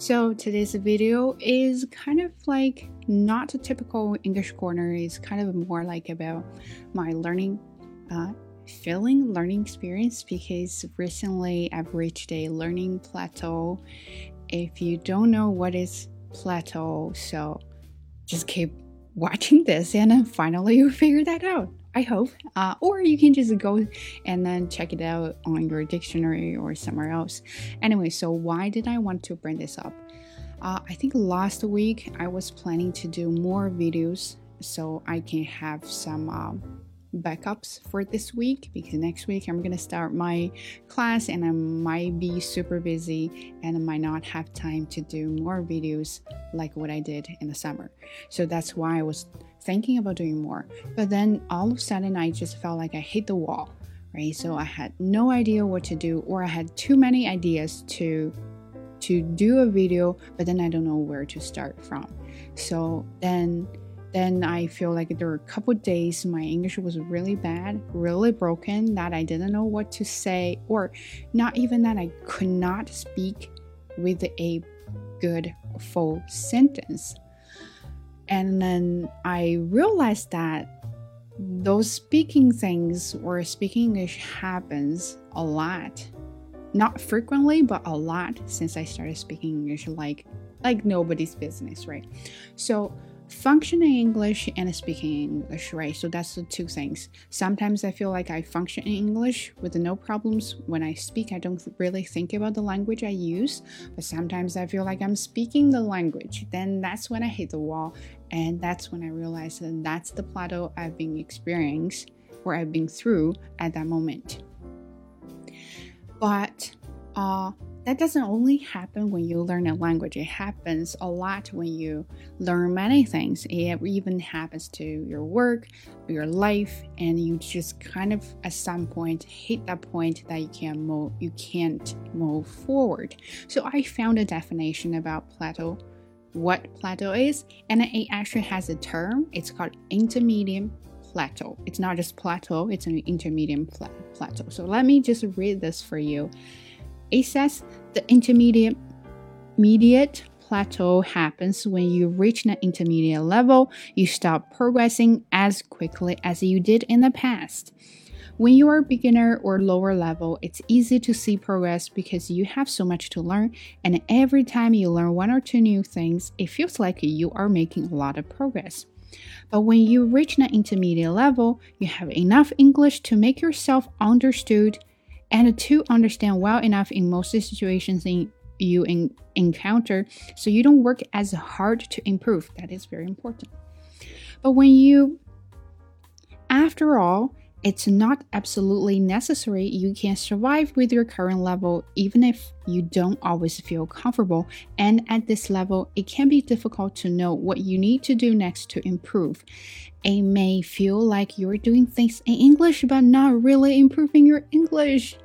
So today's video is kind of like not a typical English corner. It's kind of more like about my learning, uh, feeling, learning experience because recently I've reached a learning plateau. If you don't know what is plateau, so just keep watching this and then finally you figure that out. I hope. Uh, or you can just go and then check it out on your dictionary or somewhere else. Anyway, so why did I want to bring this up? Uh, I think last week I was planning to do more videos so I can have some um, backups for this week because next week I'm gonna start my class and I might be super busy and I might not have time to do more videos like what I did in the summer. So that's why I was thinking about doing more. But then all of a sudden I just felt like I hit the wall, right? So I had no idea what to do or I had too many ideas to to do a video, but then I don't know where to start from. So then then I feel like there were a couple days my English was really bad, really broken, that I didn't know what to say, or not even that I could not speak with a good full sentence. And then I realized that those speaking things or speaking English happens a lot. Not frequently, but a lot since I started speaking English like like nobody's business, right? So functioning English and speaking English, right? So that's the two things. Sometimes I feel like I function in English with no problems. When I speak, I don't really think about the language I use, but sometimes I feel like I'm speaking the language. Then that's when I hit the wall, and that's when I realized that that's the plateau I've been experiencing or I've been through at that moment. But uh, that doesn't only happen when you learn a language, it happens a lot when you learn many things. It even happens to your work, your life, and you just kind of at some point hit that point that you can't move you can't move forward. So I found a definition about plateau, what plateau is, and it actually has a term. It's called intermediate plateau. It's not just plateau, it's an intermediate plateau. So let me just read this for you. It says the intermediate immediate plateau happens when you reach an intermediate level, you stop progressing as quickly as you did in the past. When you are beginner or lower level, it's easy to see progress because you have so much to learn, and every time you learn one or two new things, it feels like you are making a lot of progress. But when you reach an intermediate level, you have enough English to make yourself understood and to understand well enough in most situations in you in, encounter so you don't work as hard to improve. That is very important. But when you, after all, it's not absolutely necessary. You can survive with your current level even if you don't always feel comfortable. And at this level, it can be difficult to know what you need to do next to improve. It may feel like you're doing things in English but not really improving your English.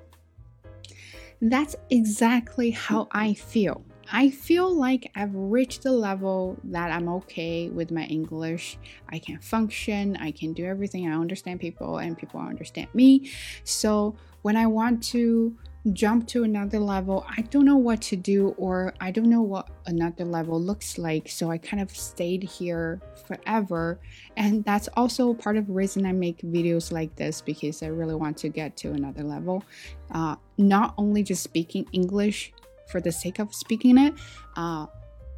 That's exactly how I feel. I feel like I've reached the level that I'm okay with my English. I can function, I can do everything. I understand people, and people understand me. So when I want to jump to another level, I don't know what to do, or I don't know what another level looks like. So I kind of stayed here forever. And that's also part of the reason I make videos like this because I really want to get to another level. Uh, not only just speaking English for the sake of speaking it, uh,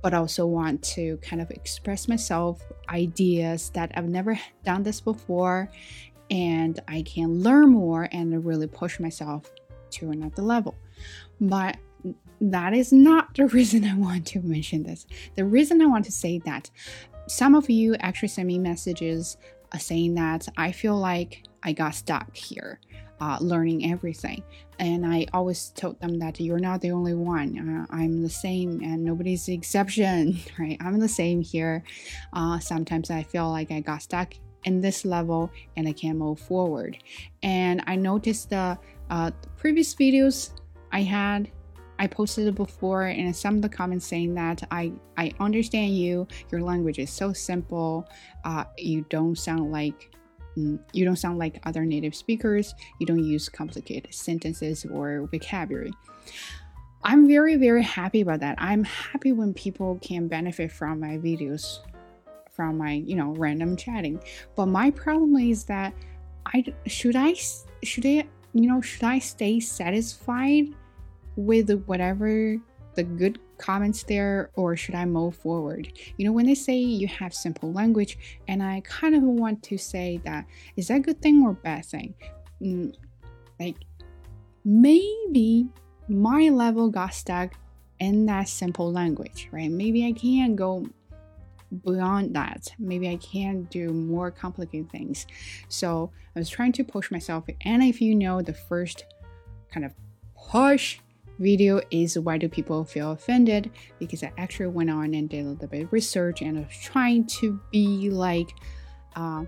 but also want to kind of express myself, ideas that I've never done this before, and I can learn more and really push myself to another level. But that is not the reason I want to mention this. The reason I want to say that some of you actually send me messages uh, saying that I feel like I got stuck here uh, learning everything. And I always told them that you're not the only one. Uh, I'm the same, and nobody's the exception, right? I'm the same here. Uh, sometimes I feel like I got stuck in this level and I can't move forward. And I noticed the uh, previous videos I had I posted it before, and some of the comments saying that I I understand you. Your language is so simple. Uh, you don't sound like Mm, you don't sound like other native speakers. You don't use complicated sentences or vocabulary. I'm very, very happy about that. I'm happy when people can benefit from my videos, from my, you know, random chatting. But my problem is that I should I should I you know should I stay satisfied with whatever the good comments there or should I move forward? You know, when they say you have simple language, and I kind of want to say that is that good thing or bad thing? Mm, like maybe my level got stuck in that simple language, right? Maybe I can go beyond that. Maybe I can do more complicated things. So I was trying to push myself. And if you know the first kind of push video is why do people feel offended? Because i actually went on and did a little bit of research and I was trying to be like uh,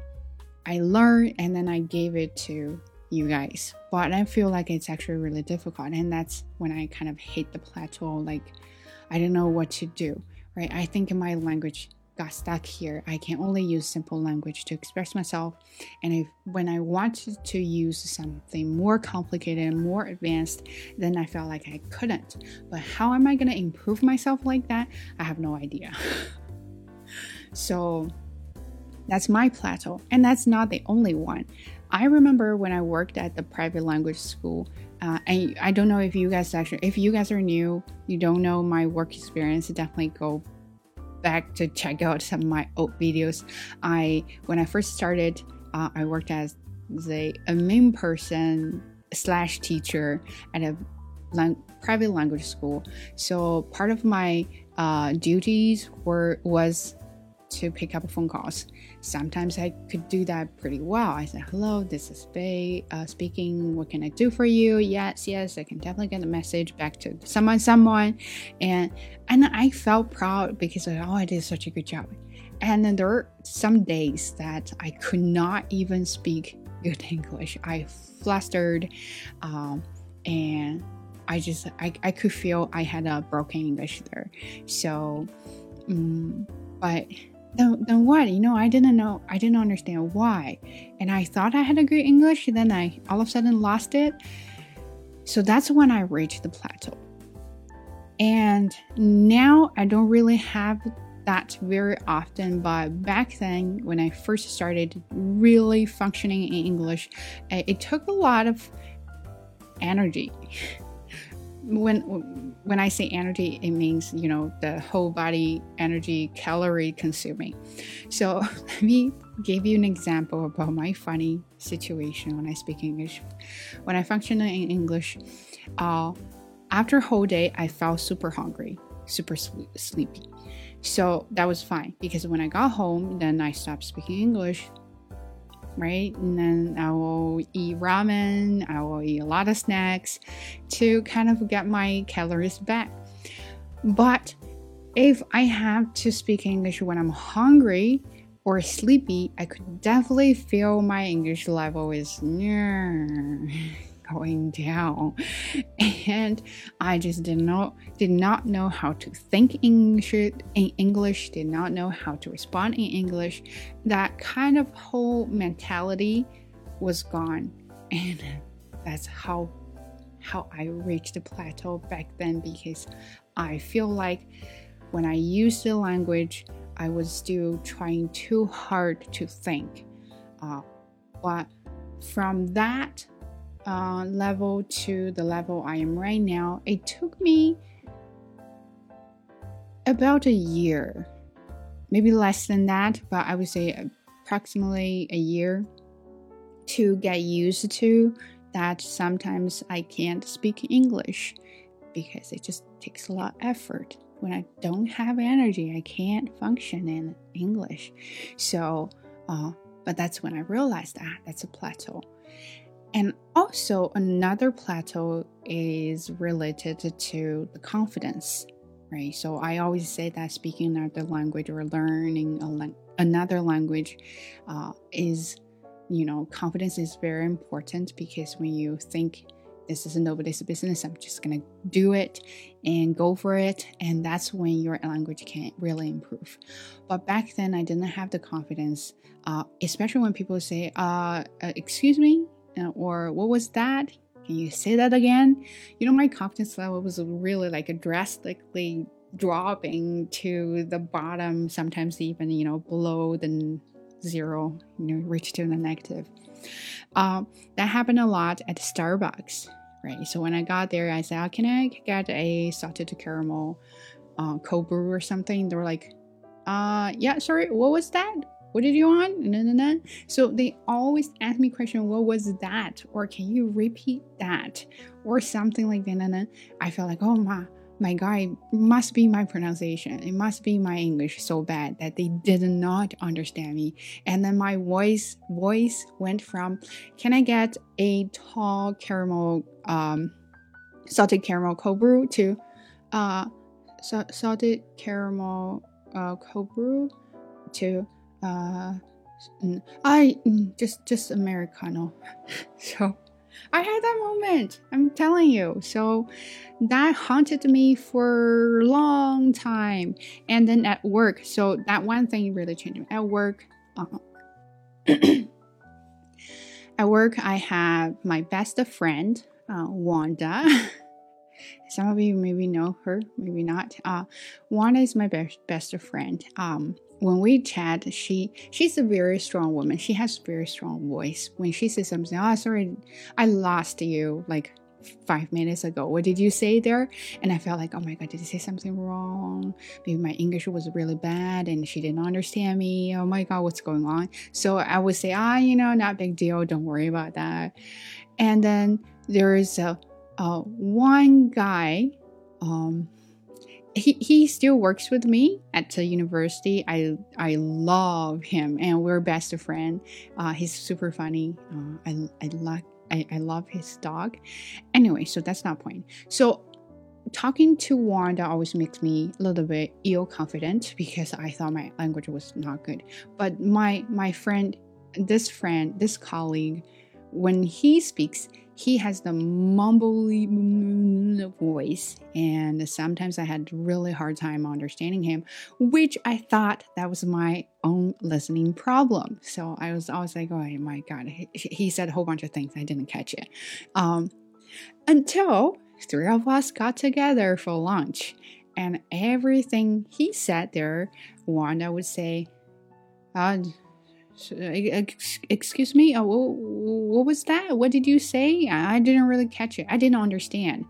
i learned and then i gave it to you guys. But i feel like it's actually really difficult and that's when i kind of hit the plateau like i don't know what to do right? I think in my language got stuck here. I can only use simple language to express myself. And if when I wanted to use something more complicated and more advanced, then I felt like I couldn't. But how am I going to improve myself like that? I have no idea. so that's my plateau. And that's not the only one. I remember when I worked at the private language school, uh, and I don't know if you guys actually, if you guys are new, you don't know my work experience, definitely go back to check out some of my old videos. I when I first started, uh, I worked as a, a main person slash teacher at a lang- private language school. So part of my uh, duties were was to pick up phone calls. Sometimes I could do that pretty well. I said, "Hello, this is Bay uh, speaking. What can I do for you?" Yes, yes, I can definitely get a message back to someone, someone, and and I felt proud because oh, I did such a good job. And then there are some days that I could not even speak good English. I flustered, um, and I just I, I could feel I had a broken English there. So, um, but then, what? You know, I didn't know, I didn't understand why. And I thought I had a great English, then I all of a sudden lost it. So that's when I reached the plateau. And now I don't really have that very often, but back then, when I first started really functioning in English, eh, it took a lot of energy. when when I say energy, it means you know the whole body energy, calorie consuming. So let me give you an example about my funny situation when I speak English. When I function in English, uh, after a whole day, I felt super hungry, super sleepy. So that was fine because when I got home, then I stopped speaking English right? And then I will eat ramen, I will eat a lot of snacks to kind of get my calories back. But if I have to speak English when I'm hungry or sleepy, I could definitely feel my English level is going down. And i just did not did not know how to think in english did not know how to respond in english. That kind of whole mentality was gone. And that's how how i reached the plateau back then because i feel like when i used the language i was still trying too hard to think. Uh, but from that uh, level to the level I am right now, it took me about a year, maybe less than that, but I would say approximately a year to get used to that sometimes I can't speak English because it just takes a lot of effort. When I don't have energy, I can't function in English. So, uh, but that's when I realized that that's a plateau. And also, another plateau is related to the confidence, right? So, I always say that speaking another language or learning lang- another language uh, is, you know, confidence is very important because when you think this is nobody's business, I'm just gonna do it and go for it, and that's when your language can really improve. But back then, I didn't have the confidence, uh, especially when people say, uh, uh, Excuse me, or what was that? Can you say that again? You know, my confidence level was really like drastically dropping to the bottom, sometimes even, you know, below the zero, you know, reach to the negative. Uh, that happened a lot at Starbucks, right? So when I got there, I said, oh, "Can I get a salted caramel uh, cold brew or something?" They were like, "Uh, yeah, sorry, what was that? What did you want?" No, no, no. So they always ask me question, "What was that?" or "Can you repeat that?" or something like that. I felt like, "Oh my." my guy must be my pronunciation it must be my english so bad that they did not understand me and then my voice voice went from can i get a tall caramel um salted caramel cold brew to uh salted caramel uh cold brew to uh i mm, just just americano so I had that moment. I'm telling you. So that haunted me for a long time. And then at work, so that one thing really changed me. At work, uh, at work, I have my best friend, uh, Wanda. Some of you maybe know her, maybe not. Uh, Wanda is my best best friend. Um, when we chat, she she's a very strong woman. She has a very strong voice. When she says something, oh sorry, I lost you like five minutes ago. What did you say there? And I felt like, oh my god, did I say something wrong? Maybe my English was really bad and she didn't understand me. Oh my god, what's going on? So I would say, ah, you know, not big deal. Don't worry about that. And then there is a, a one guy. Um, he, he still works with me at the university. I I love him, and we're best friend. Uh, he's super funny. Uh, I I like I, I love his dog. Anyway, so that's not point. So talking to Wanda always makes me a little bit ill confident because I thought my language was not good. But my my friend, this friend, this colleague, when he speaks, he has the mumbly voice and sometimes i had really hard time understanding him which i thought that was my own listening problem. So i was always like oh my god he, said a whole bunch of things i didn't catch it. Um, until three of us got together for lunch and everything he said there wanda would say uh, excuse me oh, what was that? What did you say? I didn't really catch it. I didn't understand.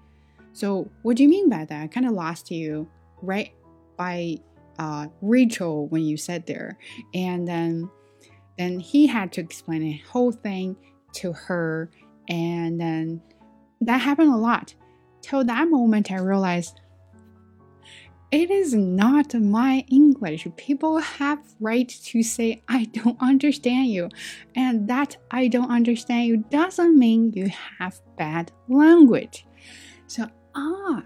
So what do you mean by that? I kind of lost you right by uh, rachel when you said there. And then then he had to explain the whole thing to her and then that happened a lot. Till that moment i realized it is not my english. People have right to say i don't understand you. And that i don't understand you doesn't mean you have bad language. So ah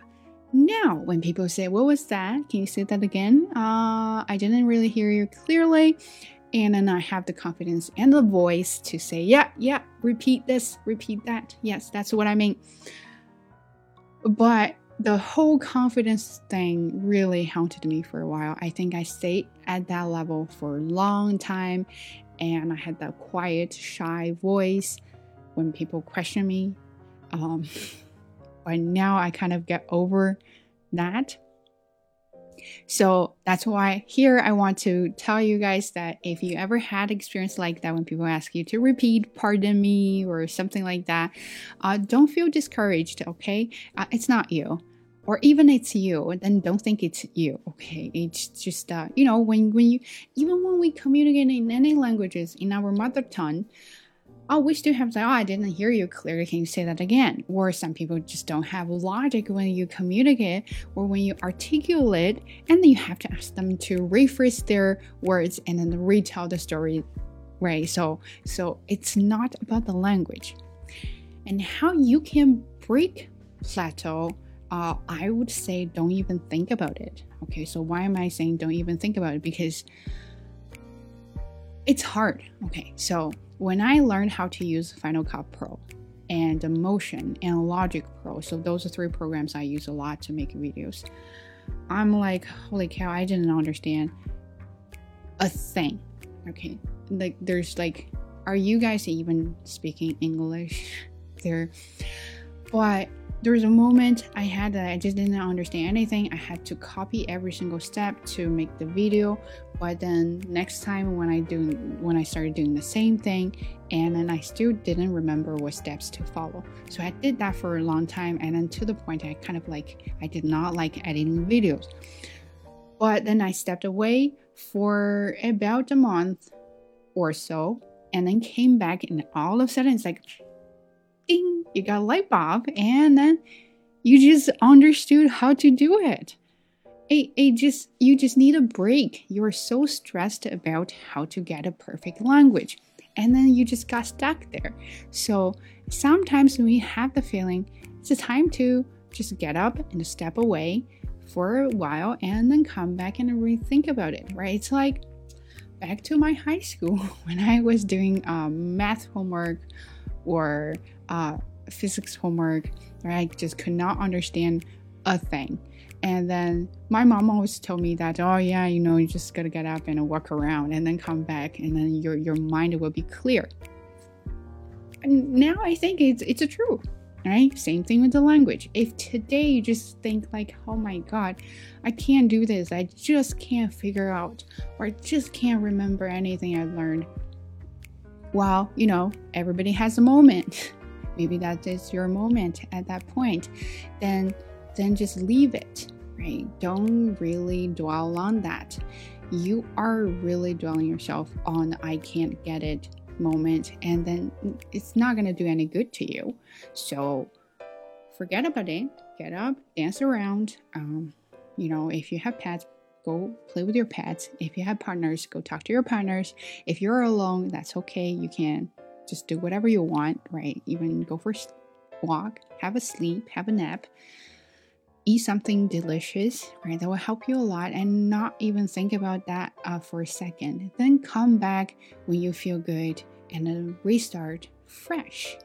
now when people say what was that? Can you say that again? Uh i didn't really hear you clearly. And then i have the confidence and the voice to say yeah yeah repeat this repeat that. Yes that's what i mean. But the whole confidence thing really haunted me for a while. I think I stayed at that level for a long time and I had that quiet, shy voice when people question me. Um, but now I kind of get over that. So that's why here I want to tell you guys that if you ever had experience like that when people ask you to repeat, pardon me, or something like that, uh, don't feel discouraged, okay? Uh, it's not you or even it's you then don't think it's you okay? It's just uh, you know when when you even when we communicate in any languages in our mother tongue oh we still have to oh i didn't hear you clearly. Can you say that again? Or some people just don't have logic when you communicate or when you articulate and then you have to ask them to rephrase their words and then retell the story right? So so it's not about the language. And how you can break plateau uh, I would say don't even think about it. Okay, so why am I saying don't even think about it? Because it's hard. Okay, so when I learned how to use Final Cut Pro and Motion and Logic Pro, so those are three programs I use a lot to make videos. I'm like, holy cow, I didn't understand a thing. Okay, like there's like, are you guys even speaking English? There But there was a moment I had that I just didn't understand anything. I had to copy every single step to make the video. But then next time when I do when I started doing the same thing and then I still didn't remember what steps to follow. So I did that for a long time and then to the point I kind of like I did not like editing videos. But then I stepped away for about a month or so and then came back and all of a sudden it's like ding, you got a light bulb, and then you just understood how to do it. It, it just you just need a break. You are so stressed about how to get a perfect language, and then you just got stuck there. So sometimes we have the feeling it's time to just get up and step away for a while and then come back and rethink about it, right? It's like back to my high school when I was doing um, math homework or uh, physics homework where I just could not understand a thing. And then my mom always told me that, oh yeah, you know, you just gotta get up and walk around and then come back and then your your mind will be clear. And now I think it's it's a truth. Right? Same thing with the language. If today you just think like, oh my god, I can't do this, I just can't figure out, or I just can't remember anything I learned. Well, you know, everybody has a moment. maybe that is your moment at that point. Then then just leave it right? Don't really dwell on that. You are really dwelling yourself on i can't get it moment and then it's not going to do any good to you. So forget about it. Get up dance around. Um, you know if you have pets go play with your pets. If you have partners go talk to your partners. If you're alone that's okay. You can just do whatever you want, right? Even go for a walk, have a sleep, have a nap, eat something delicious, right? That will help you a lot and not even think about that uh, for a second. Then come back when you feel good and then restart fresh,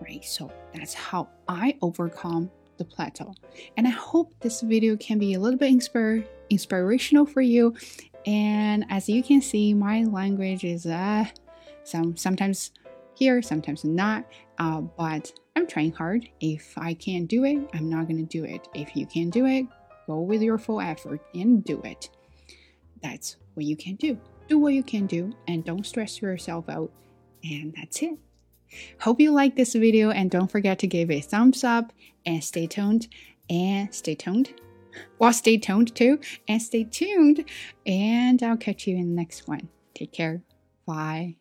right? So that's how I overcome the plateau. And I hope this video can be a little bit inspire, inspirational for you. And as you can see, my language is uh, some sometimes here, sometimes not. Uh, but I'm trying hard. If I can't do it, I'm not going to do it. If you can do it, go with your full effort and do it. That's what you can do. Do what you can do and don't stress yourself out. And that's it. Hope you like this video and don't forget to give a thumbs up and stay tuned and stay tuned. Well, stay tuned too and stay tuned. And I'll catch you in the next one. Take care. Bye.